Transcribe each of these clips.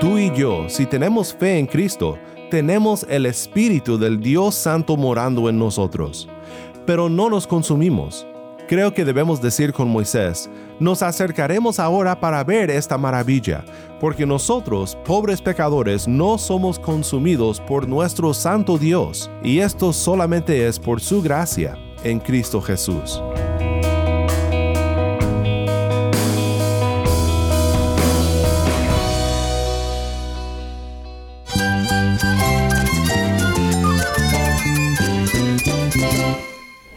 Tú y yo, si tenemos fe en Cristo, tenemos el Espíritu del Dios Santo morando en nosotros. Pero no nos consumimos. Creo que debemos decir con Moisés, nos acercaremos ahora para ver esta maravilla, porque nosotros, pobres pecadores, no somos consumidos por nuestro Santo Dios, y esto solamente es por su gracia en Cristo Jesús.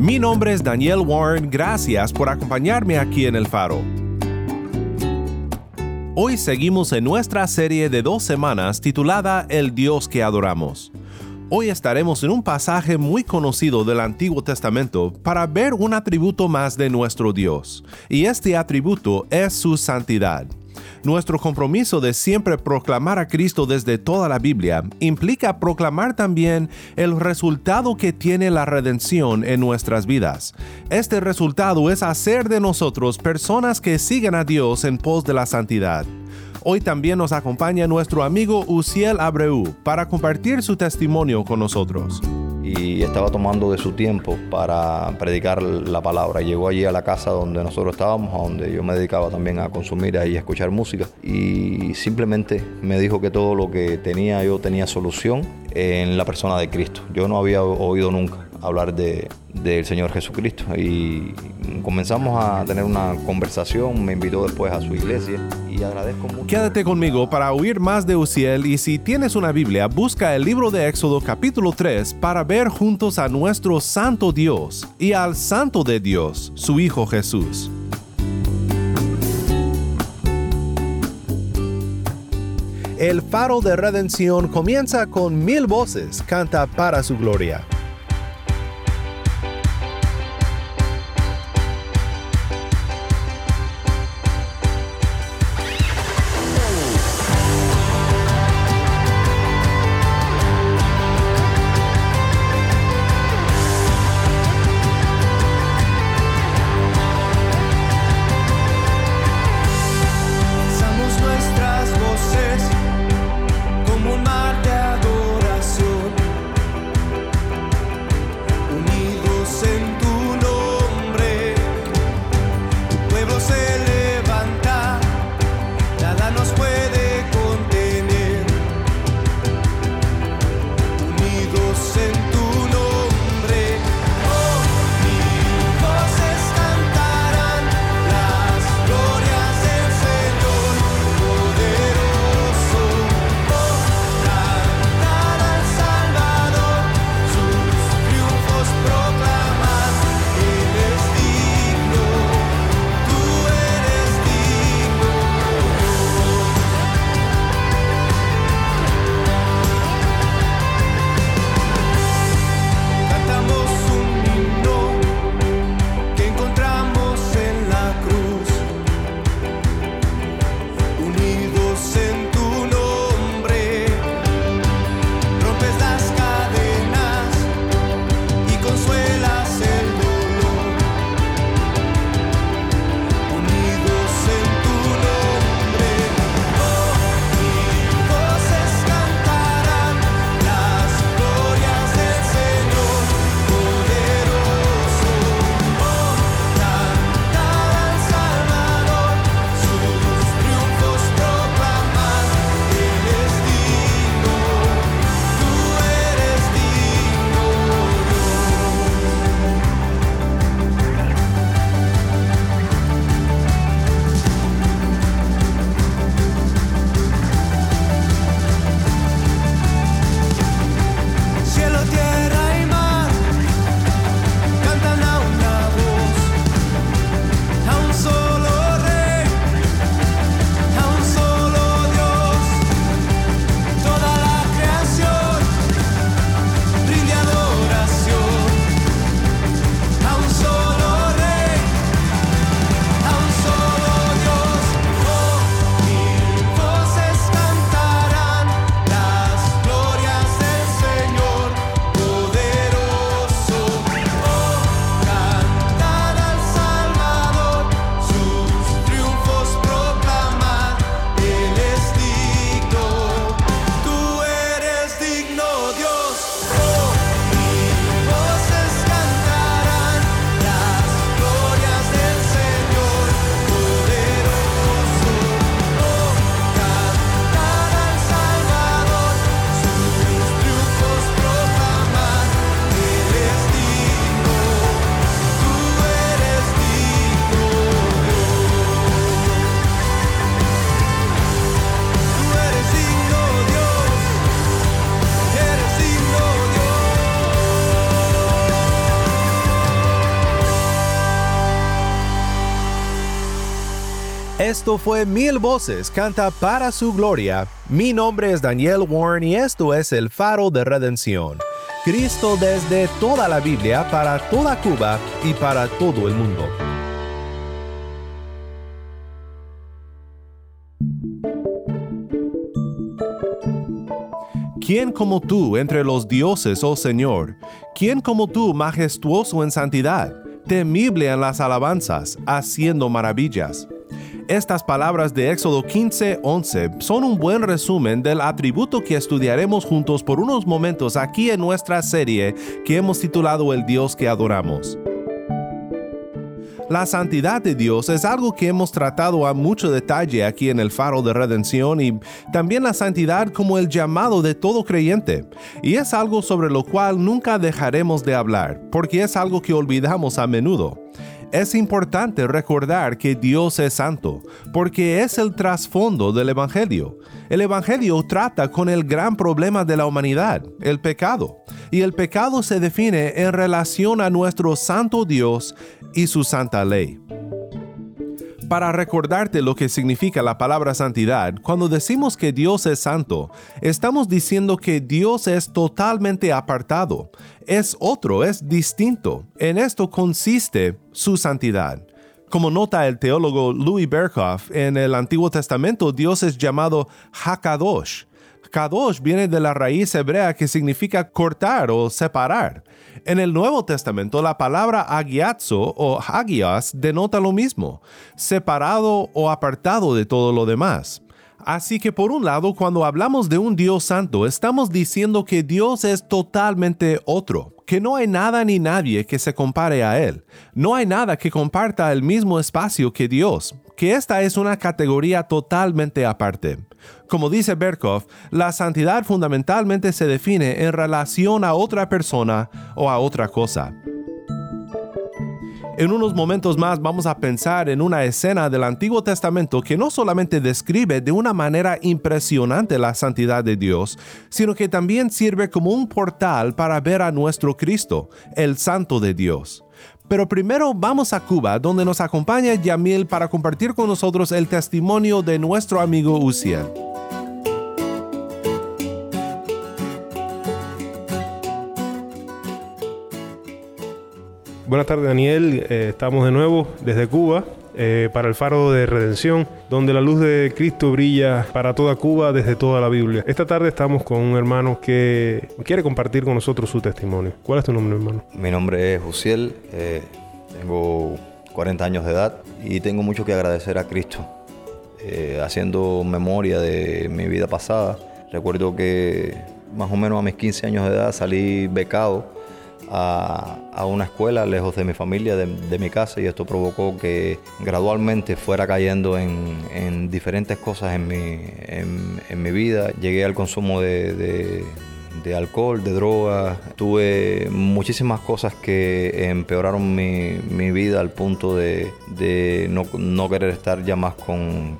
Mi nombre es Daniel Warren, gracias por acompañarme aquí en El Faro. Hoy seguimos en nuestra serie de dos semanas titulada El Dios que adoramos. Hoy estaremos en un pasaje muy conocido del Antiguo Testamento para ver un atributo más de nuestro Dios, y este atributo es su santidad. Nuestro compromiso de siempre proclamar a Cristo desde toda la Biblia implica proclamar también el resultado que tiene la redención en nuestras vidas. Este resultado es hacer de nosotros personas que siguen a Dios en pos de la santidad. Hoy también nos acompaña nuestro amigo Uciel Abreu para compartir su testimonio con nosotros y estaba tomando de su tiempo para predicar la palabra. Llegó allí a la casa donde nosotros estábamos, a donde yo me dedicaba también a consumir y a escuchar música y simplemente me dijo que todo lo que tenía yo tenía solución en la persona de Cristo. Yo no había oído nunca hablar de, del Señor Jesucristo. Y comenzamos a tener una conversación, me invitó después a su iglesia y agradezco mucho. Quédate conmigo para oír más de Uciel y si tienes una Biblia, busca el libro de Éxodo capítulo 3 para ver juntos a nuestro Santo Dios y al Santo de Dios, su Hijo Jesús. El faro de redención comienza con mil voces, canta para su gloria. Esto fue Mil Voces, canta para su gloria. Mi nombre es Daniel Warren y esto es el faro de redención. Cristo desde toda la Biblia, para toda Cuba y para todo el mundo. ¿Quién como tú entre los dioses, oh Señor? ¿Quién como tú majestuoso en santidad, temible en las alabanzas, haciendo maravillas? Estas palabras de Éxodo 15:11 son un buen resumen del atributo que estudiaremos juntos por unos momentos aquí en nuestra serie que hemos titulado El Dios que adoramos. La santidad de Dios es algo que hemos tratado a mucho detalle aquí en el Faro de Redención y también la santidad como el llamado de todo creyente. Y es algo sobre lo cual nunca dejaremos de hablar, porque es algo que olvidamos a menudo. Es importante recordar que Dios es santo, porque es el trasfondo del Evangelio. El Evangelio trata con el gran problema de la humanidad, el pecado, y el pecado se define en relación a nuestro santo Dios y su santa ley. Para recordarte lo que significa la palabra santidad, cuando decimos que Dios es santo, estamos diciendo que Dios es totalmente apartado, es otro, es distinto. En esto consiste su santidad. Como nota el teólogo Louis Berkhoff, en el Antiguo Testamento Dios es llamado Hakadosh. Kadosh viene de la raíz hebrea que significa cortar o separar. En el Nuevo Testamento la palabra agiazo o hagias denota lo mismo, separado o apartado de todo lo demás. Así que por un lado, cuando hablamos de un Dios santo, estamos diciendo que Dios es totalmente otro, que no hay nada ni nadie que se compare a Él. No hay nada que comparta el mismo espacio que Dios, que esta es una categoría totalmente aparte. Como dice Berkhoff, la santidad fundamentalmente se define en relación a otra persona o a otra cosa. En unos momentos más vamos a pensar en una escena del Antiguo Testamento que no solamente describe de una manera impresionante la santidad de Dios, sino que también sirve como un portal para ver a nuestro Cristo, el Santo de Dios. Pero primero vamos a Cuba, donde nos acompaña Yamil para compartir con nosotros el testimonio de nuestro amigo Uciel. Buenas tardes Daniel, eh, estamos de nuevo desde Cuba eh, para el faro de redención, donde la luz de Cristo brilla para toda Cuba desde toda la Biblia. Esta tarde estamos con un hermano que quiere compartir con nosotros su testimonio. ¿Cuál es tu nombre hermano? Mi nombre es Jusiel, eh, tengo 40 años de edad y tengo mucho que agradecer a Cristo. haciendo memoria de mi vida pasada, recuerdo que más o menos a mis 15 años de edad salí becado a, una escuela lejos de mi familia, de, mi casa, y esto provocó que gradualmente fuera cayendo en, diferentes cosas en mi, en, mi, vida. Llegué al consumo de de alcohol, de drogas. Tuve muchísimas cosas que empeoraron mi, vida al punto de, no, querer estar ya más con,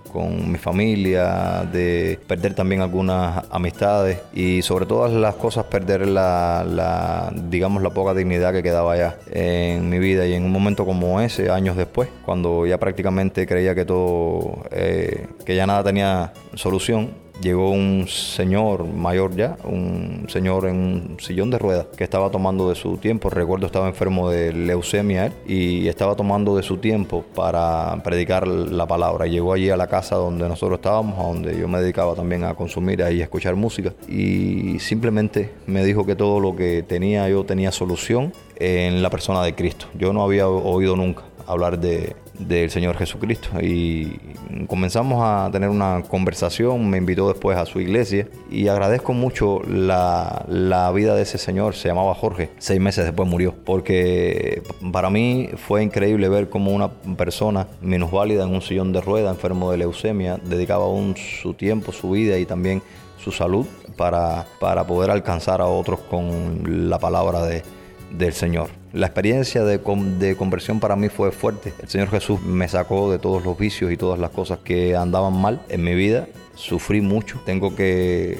mi familia, de perder también algunas amistades y sobre todas las cosas perder la, digamos, la poca dignidad que quedaba ya en mi vida. Y en un momento como ese, años después, cuando ya prácticamente creía que todo, eh, que ya nada tenía solución, llegó un señor mayor ya, un señor en un sillón de ruedas que estaba tomando de su tiempo. Recuerdo estaba enfermo de leucemia y estaba tomando de su tiempo para predicar la palabra. Llegó allí a la casa donde nosotros estábamos, a donde yo me dedicaba también a consumir y a escuchar música. Y simplemente me dijo que todo lo que tenía yo tenía solución en la persona de Cristo. Yo no había oído nunca hablar de, del Señor Jesucristo. Y comenzamos a tener una conversación, me invitó después a su iglesia y agradezco mucho la, la, vida de ese Señor, se llamaba Jorge, seis meses después murió, porque para mí fue increíble ver cómo una persona minusválida en un sillón de rueda, enfermo de leucemia, dedicaba un, su tiempo, su vida y también su salud para, para poder alcanzar a otros con la palabra de, del Señor. La experiencia de, de, conversión para mí fue fuerte. El Señor Jesús me sacó de todos los vicios y todas las cosas que andaban mal en mi vida. Sufrí mucho. Tengo que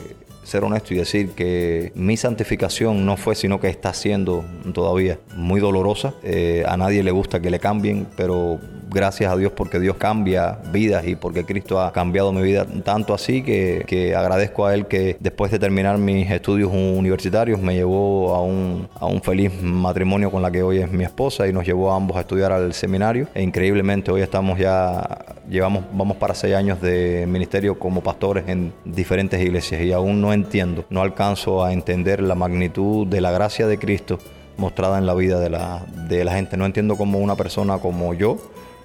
ser honesto y decir que mi santificación no fue, sino que está siendo todavía muy dolorosa. Eh, a nadie le gusta que le cambien, pero gracias a Dios porque Dios cambia vidas y porque Cristo ha cambiado mi vida tanto así que, que agradezco a Él que después de terminar mis estudios universitarios me llevó a un, a un feliz matrimonio con la que hoy es mi esposa y nos llevó a ambos a estudiar al seminario. E increíblemente hoy estamos ya, llevamos, vamos para seis años de ministerio como pastores en diferentes iglesias y aún no entiendo, no alcanzo a entender la magnitud de la gracia de Cristo mostrada en la vida de la, de la gente. No entiendo cómo una persona como yo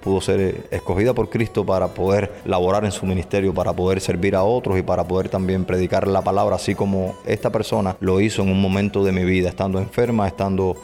pudo ser escogida por Cristo para poder laborar en su ministerio, para poder servir a otros y para poder también predicar la palabra, así como esta persona lo hizo en un momento de mi vida, estando enferma, estando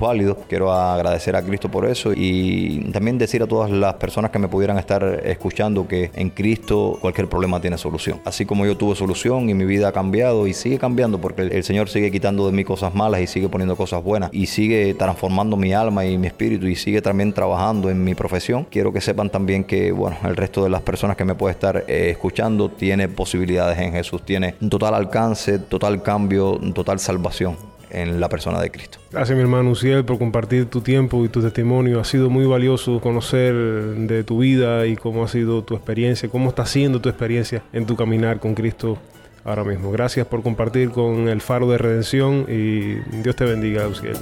válido. Quiero agradecer a Cristo por eso y también decir a todas las personas que me pudieran estar escuchando que en Cristo cualquier problema tiene solución. Así como yo tuve solución y mi vida ha cambiado y sigue cambiando porque el Señor sigue quitando de mí cosas malas y sigue poniendo cosas buenas y sigue transformando mi alma y mi espíritu y sigue también trabajando en mi profesión. Quiero que sepan también que, bueno, el resto de las personas que me puede estar eh, escuchando tiene posibilidades en Jesús, tiene un total alcance, total cambio, total salvación en la persona de Cristo. Gracias mi hermano Uciel por compartir tu tiempo y tu testimonio. Ha sido muy valioso conocer de tu vida y cómo ha sido tu experiencia, cómo está siendo tu experiencia en tu caminar con Cristo ahora mismo. Gracias por compartir con el Faro de Redención y Dios te bendiga, Uciel.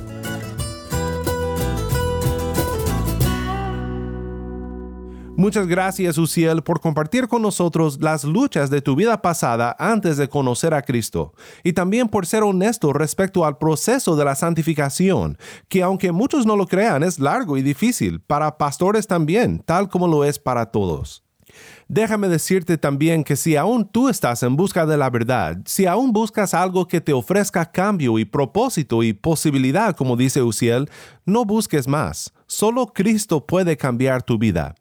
Muchas gracias, Uciel, por compartir con nosotros las luchas de tu vida pasada antes de conocer a Cristo, y también por ser honesto respecto al proceso de la santificación, que aunque muchos no lo crean, es largo y difícil, para pastores también, tal como lo es para todos. Déjame decirte también que si aún tú estás en busca de la verdad, si aún buscas algo que te ofrezca cambio y propósito y posibilidad, como dice Uciel, no busques más. Solo Cristo puede cambiar tu vida.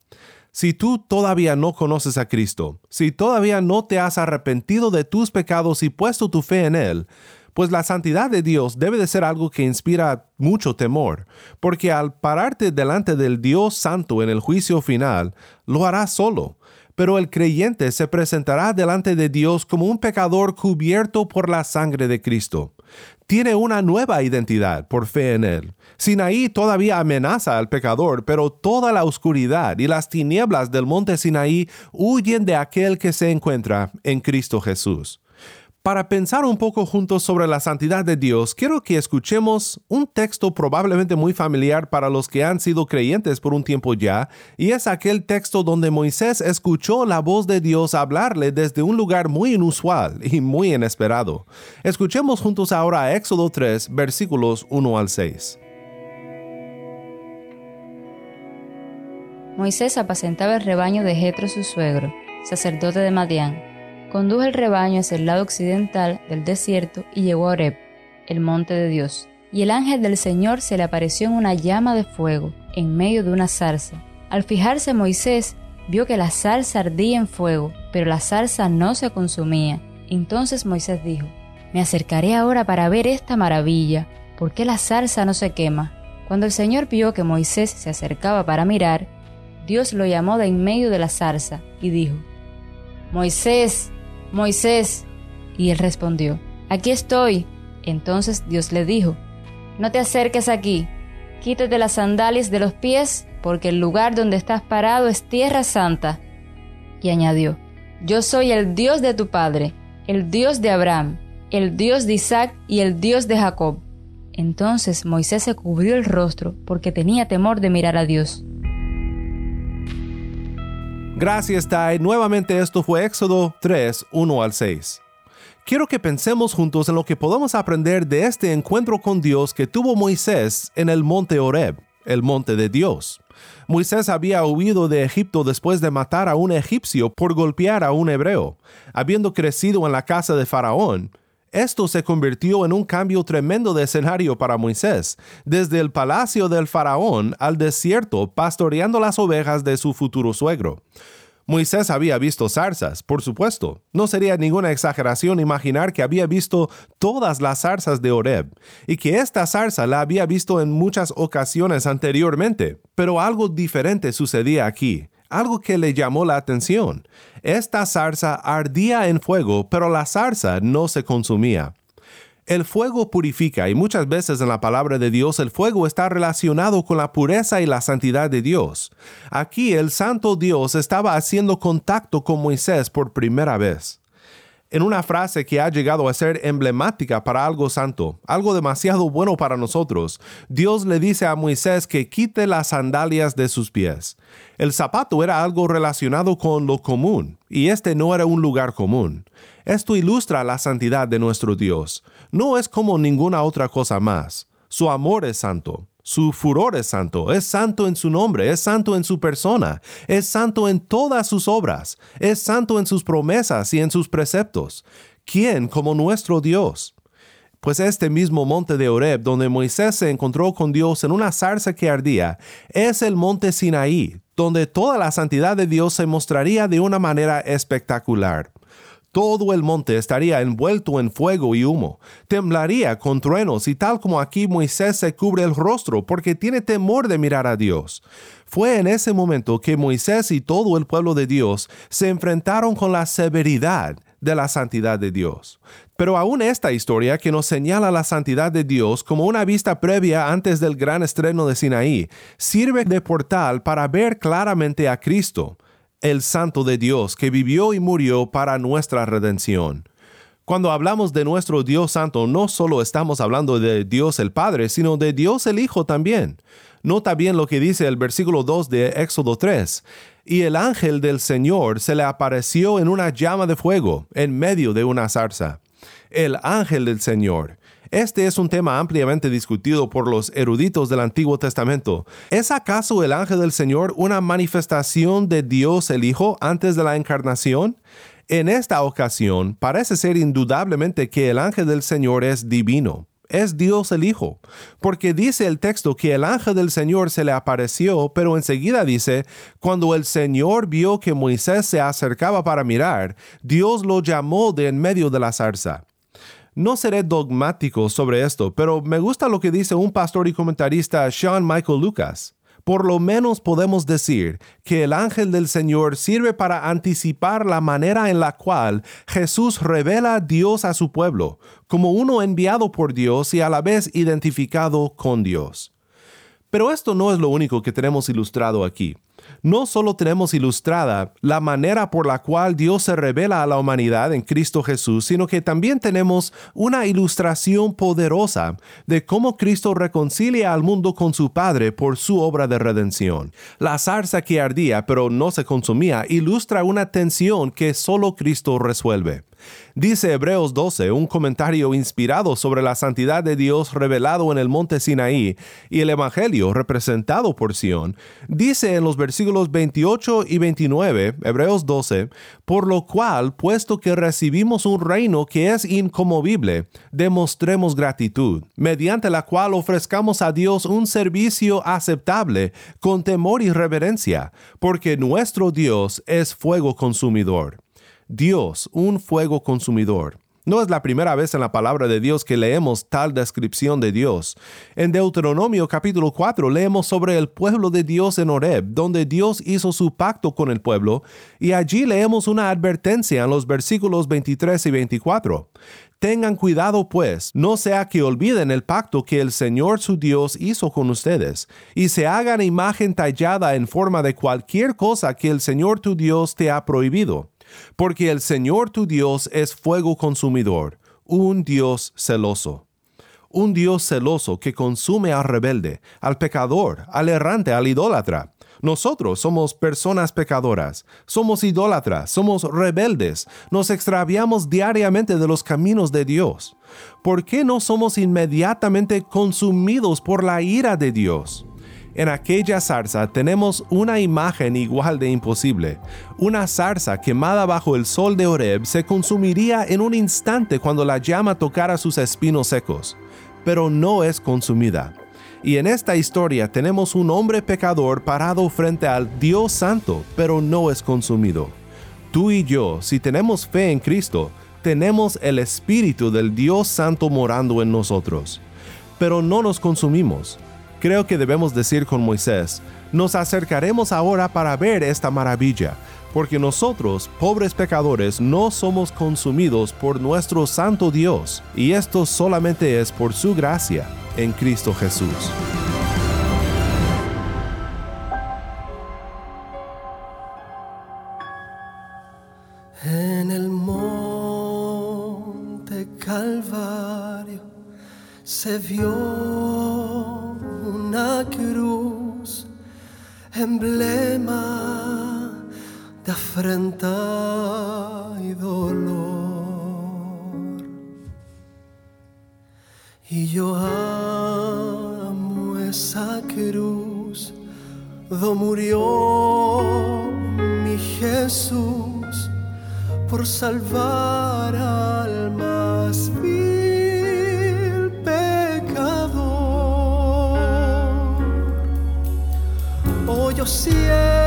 Si tú todavía no conoces a Cristo, si todavía no te has arrepentido de tus pecados y puesto tu fe en Él, pues la santidad de Dios debe de ser algo que inspira mucho temor, porque al pararte delante del Dios Santo en el juicio final, lo harás solo. Pero el creyente se presentará delante de Dios como un pecador cubierto por la sangre de Cristo. Tiene una nueva identidad por fe en Él. Sinaí todavía amenaza al pecador, pero toda la oscuridad y las tinieblas del monte Sinaí huyen de aquel que se encuentra en Cristo Jesús. Para pensar un poco juntos sobre la santidad de Dios, quiero que escuchemos un texto probablemente muy familiar para los que han sido creyentes por un tiempo ya, y es aquel texto donde Moisés escuchó la voz de Dios hablarle desde un lugar muy inusual y muy inesperado. Escuchemos juntos ahora Éxodo 3, versículos 1 al 6. Moisés apacentaba el rebaño de Jetro su suegro, sacerdote de Madián. Condujo el rebaño hacia el lado occidental del desierto y llegó a Oreb, el monte de Dios. Y el ángel del Señor se le apareció en una llama de fuego, en medio de una zarza. Al fijarse Moisés, vio que la zarza ardía en fuego, pero la zarza no se consumía. Entonces Moisés dijo, Me acercaré ahora para ver esta maravilla, ¿por qué la zarza no se quema? Cuando el Señor vio que Moisés se acercaba para mirar, Dios lo llamó de en medio de la zarza y dijo, Moisés, Moisés. Y él respondió, Aquí estoy. Entonces Dios le dijo, No te acerques aquí, quítate las sandalias de los pies, porque el lugar donde estás parado es tierra santa. Y añadió, Yo soy el Dios de tu padre, el Dios de Abraham, el Dios de Isaac y el Dios de Jacob. Entonces Moisés se cubrió el rostro porque tenía temor de mirar a Dios. Gracias, Tai. Nuevamente esto fue Éxodo 3, 1 al 6. Quiero que pensemos juntos en lo que podemos aprender de este encuentro con Dios que tuvo Moisés en el monte Horeb, el monte de Dios. Moisés había huido de Egipto después de matar a un egipcio por golpear a un hebreo. Habiendo crecido en la casa de Faraón, esto se convirtió en un cambio tremendo de escenario para Moisés, desde el palacio del faraón al desierto pastoreando las ovejas de su futuro suegro. Moisés había visto zarzas, por supuesto. No sería ninguna exageración imaginar que había visto todas las zarzas de Oreb, y que esta zarza la había visto en muchas ocasiones anteriormente, pero algo diferente sucedía aquí algo que le llamó la atención. Esta zarza ardía en fuego, pero la zarza no se consumía. El fuego purifica y muchas veces en la palabra de Dios el fuego está relacionado con la pureza y la santidad de Dios. Aquí el santo Dios estaba haciendo contacto con Moisés por primera vez. En una frase que ha llegado a ser emblemática para algo santo, algo demasiado bueno para nosotros, Dios le dice a Moisés que quite las sandalias de sus pies. El zapato era algo relacionado con lo común, y este no era un lugar común. Esto ilustra la santidad de nuestro Dios. No es como ninguna otra cosa más. Su amor es santo. Su furor es santo, es santo en su nombre, es santo en su persona, es santo en todas sus obras, es santo en sus promesas y en sus preceptos. ¿Quién como nuestro Dios? Pues este mismo monte de Horeb, donde Moisés se encontró con Dios en una zarza que ardía, es el monte Sinaí, donde toda la santidad de Dios se mostraría de una manera espectacular. Todo el monte estaría envuelto en fuego y humo, temblaría con truenos y tal como aquí Moisés se cubre el rostro porque tiene temor de mirar a Dios. Fue en ese momento que Moisés y todo el pueblo de Dios se enfrentaron con la severidad de la santidad de Dios. Pero aún esta historia que nos señala la santidad de Dios como una vista previa antes del gran estreno de Sinaí, sirve de portal para ver claramente a Cristo el Santo de Dios, que vivió y murió para nuestra redención. Cuando hablamos de nuestro Dios Santo, no solo estamos hablando de Dios el Padre, sino de Dios el Hijo también. Nota bien lo que dice el versículo 2 de Éxodo 3. Y el ángel del Señor se le apareció en una llama de fuego, en medio de una zarza. El ángel del Señor. Este es un tema ampliamente discutido por los eruditos del Antiguo Testamento. ¿Es acaso el ángel del Señor una manifestación de Dios el Hijo antes de la encarnación? En esta ocasión parece ser indudablemente que el ángel del Señor es divino es Dios el Hijo, porque dice el texto que el ángel del Señor se le apareció, pero enseguida dice, cuando el Señor vio que Moisés se acercaba para mirar, Dios lo llamó de en medio de la zarza. No seré dogmático sobre esto, pero me gusta lo que dice un pastor y comentarista Sean Michael Lucas. Por lo menos podemos decir que el ángel del Señor sirve para anticipar la manera en la cual Jesús revela a Dios a su pueblo, como uno enviado por Dios y a la vez identificado con Dios. Pero esto no es lo único que tenemos ilustrado aquí no solo tenemos ilustrada la manera por la cual Dios se revela a la humanidad en Cristo Jesús, sino que también tenemos una ilustración poderosa de cómo Cristo reconcilia al mundo con su Padre por su obra de redención. La zarza que ardía pero no se consumía ilustra una tensión que solo Cristo resuelve. Dice Hebreos 12, un comentario inspirado sobre la santidad de Dios revelado en el monte Sinaí y el Evangelio representado por Sión, dice en los versículos 28 y 29, Hebreos 12, por lo cual, puesto que recibimos un reino que es incomovible, demostremos gratitud, mediante la cual ofrezcamos a Dios un servicio aceptable con temor y reverencia, porque nuestro Dios es fuego consumidor. Dios, un fuego consumidor. No es la primera vez en la palabra de Dios que leemos tal descripción de Dios. En Deuteronomio capítulo 4 leemos sobre el pueblo de Dios en Horeb, donde Dios hizo su pacto con el pueblo, y allí leemos una advertencia en los versículos 23 y 24. Tengan cuidado pues, no sea que olviden el pacto que el Señor su Dios hizo con ustedes, y se hagan imagen tallada en forma de cualquier cosa que el Señor tu Dios te ha prohibido porque el Señor tu Dios es fuego consumidor, un Dios celoso. Un Dios celoso que consume al rebelde, al pecador, al errante, al idólatra. Nosotros somos personas pecadoras, somos idólatras, somos rebeldes, nos extraviamos diariamente de los caminos de Dios. ¿Por qué no somos inmediatamente consumidos por la ira de Dios? En aquella zarza tenemos una imagen igual de imposible. Una zarza quemada bajo el sol de Horeb se consumiría en un instante cuando la llama tocara sus espinos secos, pero no es consumida. Y en esta historia tenemos un hombre pecador parado frente al Dios Santo, pero no es consumido. Tú y yo, si tenemos fe en Cristo, tenemos el Espíritu del Dios Santo morando en nosotros. Pero no nos consumimos Creo que debemos decir con Moisés, nos acercaremos ahora para ver esta maravilla, porque nosotros, pobres pecadores, no somos consumidos por nuestro Santo Dios, y esto solamente es por su gracia en Cristo Jesús. En el monte Calvario se vio una cruz, emblema de afrenta y dolor. Y yo amo esa cruz, do murió mi Jesús por salvar al más Oh, yo siempre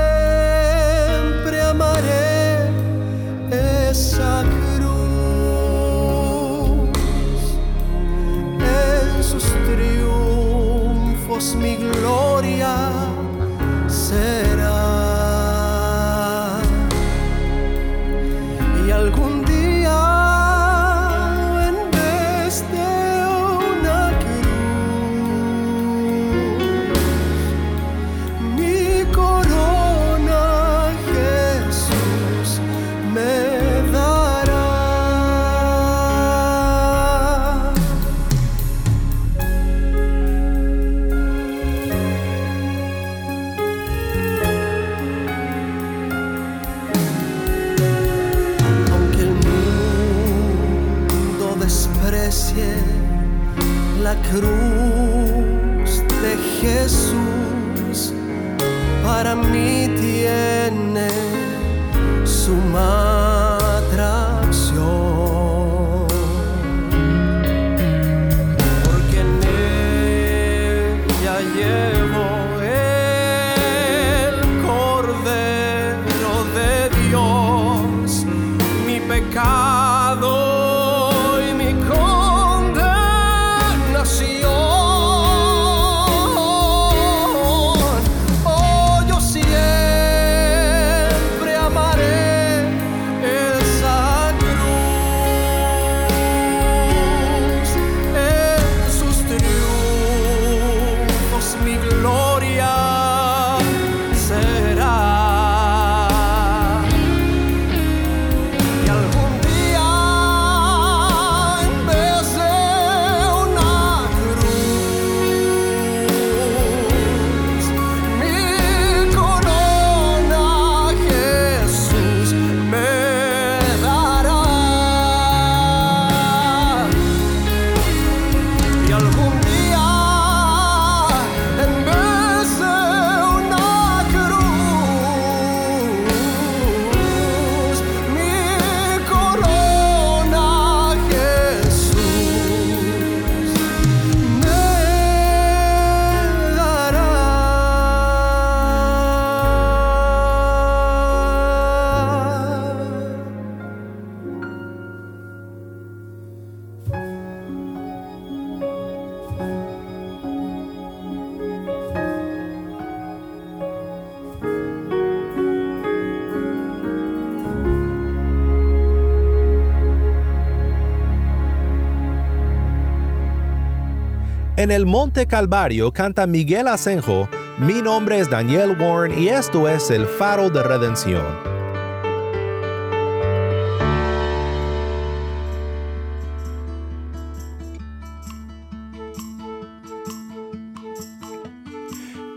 En el Monte Calvario canta Miguel Asenjo, mi nombre es Daniel Warren y esto es el faro de redención.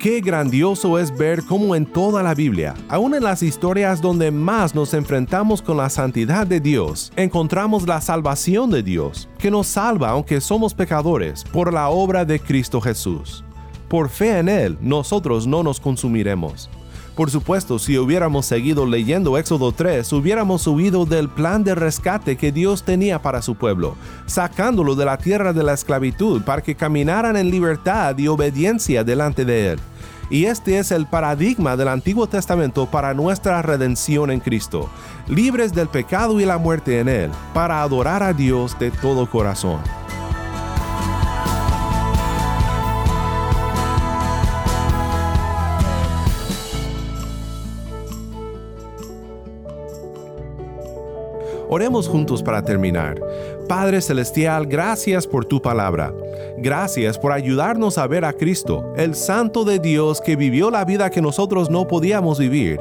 Qué grandioso es ver cómo en toda la Biblia, aun en las historias donde más nos enfrentamos con la santidad de Dios, encontramos la salvación de Dios, que nos salva aunque somos pecadores, por la obra de Cristo Jesús. Por fe en Él, nosotros no nos consumiremos. Por supuesto, si hubiéramos seguido leyendo Éxodo 3, hubiéramos huido del plan de rescate que Dios tenía para su pueblo, sacándolo de la tierra de la esclavitud para que caminaran en libertad y obediencia delante de Él. Y este es el paradigma del Antiguo Testamento para nuestra redención en Cristo, libres del pecado y la muerte en Él, para adorar a Dios de todo corazón. Oremos juntos para terminar. Padre Celestial, gracias por tu palabra. Gracias por ayudarnos a ver a Cristo, el Santo de Dios que vivió la vida que nosotros no podíamos vivir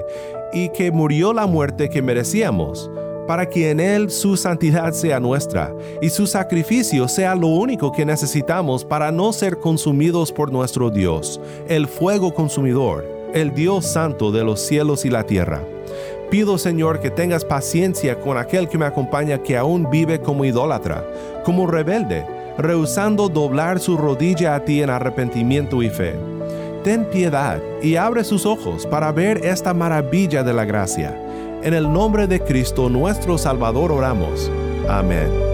y que murió la muerte que merecíamos, para que en Él su santidad sea nuestra y su sacrificio sea lo único que necesitamos para no ser consumidos por nuestro Dios, el fuego consumidor, el Dios Santo de los cielos y la tierra. Pido Señor que tengas paciencia con aquel que me acompaña que aún vive como idólatra, como rebelde, rehusando doblar su rodilla a ti en arrepentimiento y fe. Ten piedad y abre sus ojos para ver esta maravilla de la gracia. En el nombre de Cristo nuestro Salvador oramos. Amén.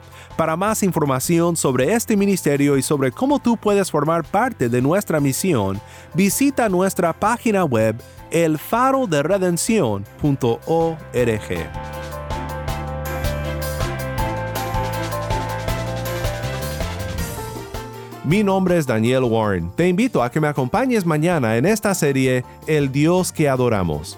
Para más información sobre este ministerio y sobre cómo tú puedes formar parte de nuestra misión, visita nuestra página web elfaroderedención.org. Mi nombre es Daniel Warren. Te invito a que me acompañes mañana en esta serie El Dios que adoramos.